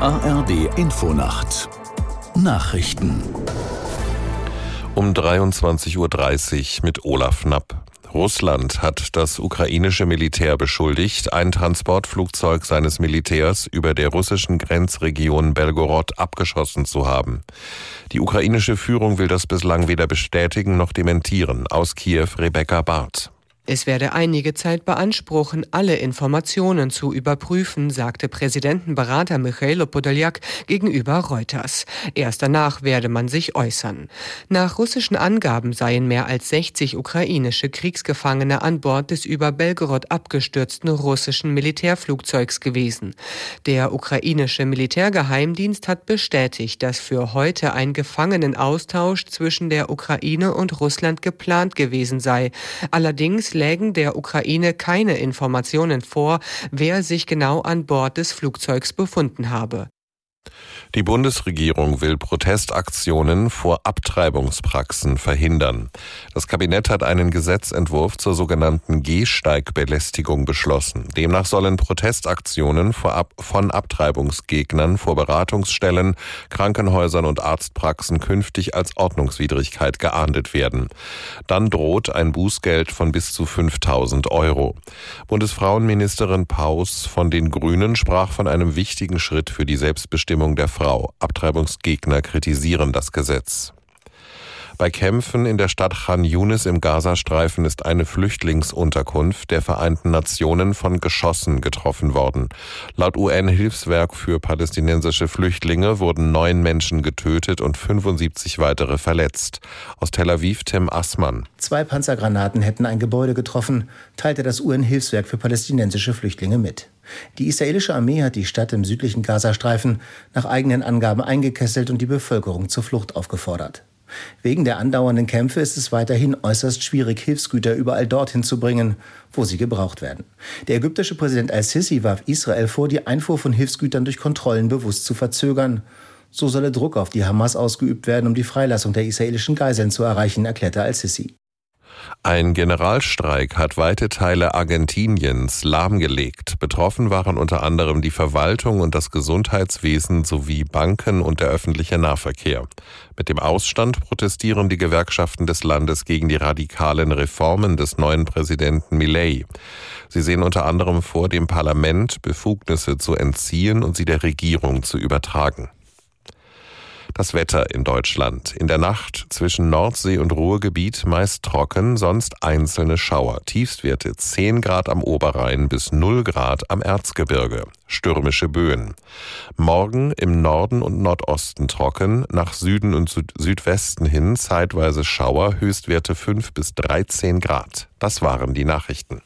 ARD Infonacht Nachrichten um 23.30 Uhr mit Olaf Knapp. Russland hat das ukrainische Militär beschuldigt, ein Transportflugzeug seines Militärs über der russischen Grenzregion Belgorod abgeschossen zu haben. Die ukrainische Führung will das bislang weder bestätigen noch dementieren. Aus Kiew Rebecca Barth. Es werde einige Zeit beanspruchen, alle Informationen zu überprüfen, sagte Präsidentenberater Michailo Podoljak gegenüber Reuters. Erst danach werde man sich äußern. Nach russischen Angaben seien mehr als 60 ukrainische Kriegsgefangene an Bord des über Belgorod abgestürzten russischen Militärflugzeugs gewesen. Der ukrainische Militärgeheimdienst hat bestätigt, dass für heute ein Gefangenenaustausch zwischen der Ukraine und Russland geplant gewesen sei. Allerdings lägen der Ukraine keine Informationen vor, wer sich genau an Bord des Flugzeugs befunden habe. Die Bundesregierung will Protestaktionen vor Abtreibungspraxen verhindern. Das Kabinett hat einen Gesetzentwurf zur sogenannten Gehsteigbelästigung beschlossen. Demnach sollen Protestaktionen von Abtreibungsgegnern vor Beratungsstellen, Krankenhäusern und Arztpraxen künftig als Ordnungswidrigkeit geahndet werden. Dann droht ein Bußgeld von bis zu 5000 Euro. Bundesfrauenministerin Paus von den Grünen sprach von einem wichtigen Schritt für die Selbstbestimmung der Frau. Abtreibungsgegner kritisieren das Gesetz. Bei Kämpfen in der Stadt Khan Yunis im Gazastreifen ist eine Flüchtlingsunterkunft der Vereinten Nationen von Geschossen getroffen worden. Laut UN-Hilfswerk für palästinensische Flüchtlinge wurden neun Menschen getötet und 75 weitere verletzt. Aus Tel Aviv Tim Assmann. Zwei Panzergranaten hätten ein Gebäude getroffen, teilte das UN-Hilfswerk für palästinensische Flüchtlinge mit. Die israelische Armee hat die Stadt im südlichen Gazastreifen nach eigenen Angaben eingekesselt und die Bevölkerung zur Flucht aufgefordert. Wegen der andauernden Kämpfe ist es weiterhin äußerst schwierig, Hilfsgüter überall dorthin zu bringen, wo sie gebraucht werden. Der ägyptische Präsident al-Sisi warf Israel vor, die Einfuhr von Hilfsgütern durch Kontrollen bewusst zu verzögern. So solle Druck auf die Hamas ausgeübt werden, um die Freilassung der israelischen Geiseln zu erreichen, erklärte al-Sisi. Ein Generalstreik hat weite Teile Argentiniens lahmgelegt. Betroffen waren unter anderem die Verwaltung und das Gesundheitswesen sowie Banken und der öffentliche Nahverkehr. Mit dem Ausstand protestieren die Gewerkschaften des Landes gegen die radikalen Reformen des neuen Präsidenten Milei. Sie sehen unter anderem vor, dem Parlament Befugnisse zu entziehen und sie der Regierung zu übertragen. Das Wetter in Deutschland. In der Nacht zwischen Nordsee und Ruhrgebiet meist trocken, sonst einzelne Schauer. Tiefstwerte 10 Grad am Oberrhein bis 0 Grad am Erzgebirge. Stürmische Böen. Morgen im Norden und Nordosten trocken, nach Süden und Süd Südwesten hin zeitweise Schauer, Höchstwerte 5 bis 13 Grad. Das waren die Nachrichten.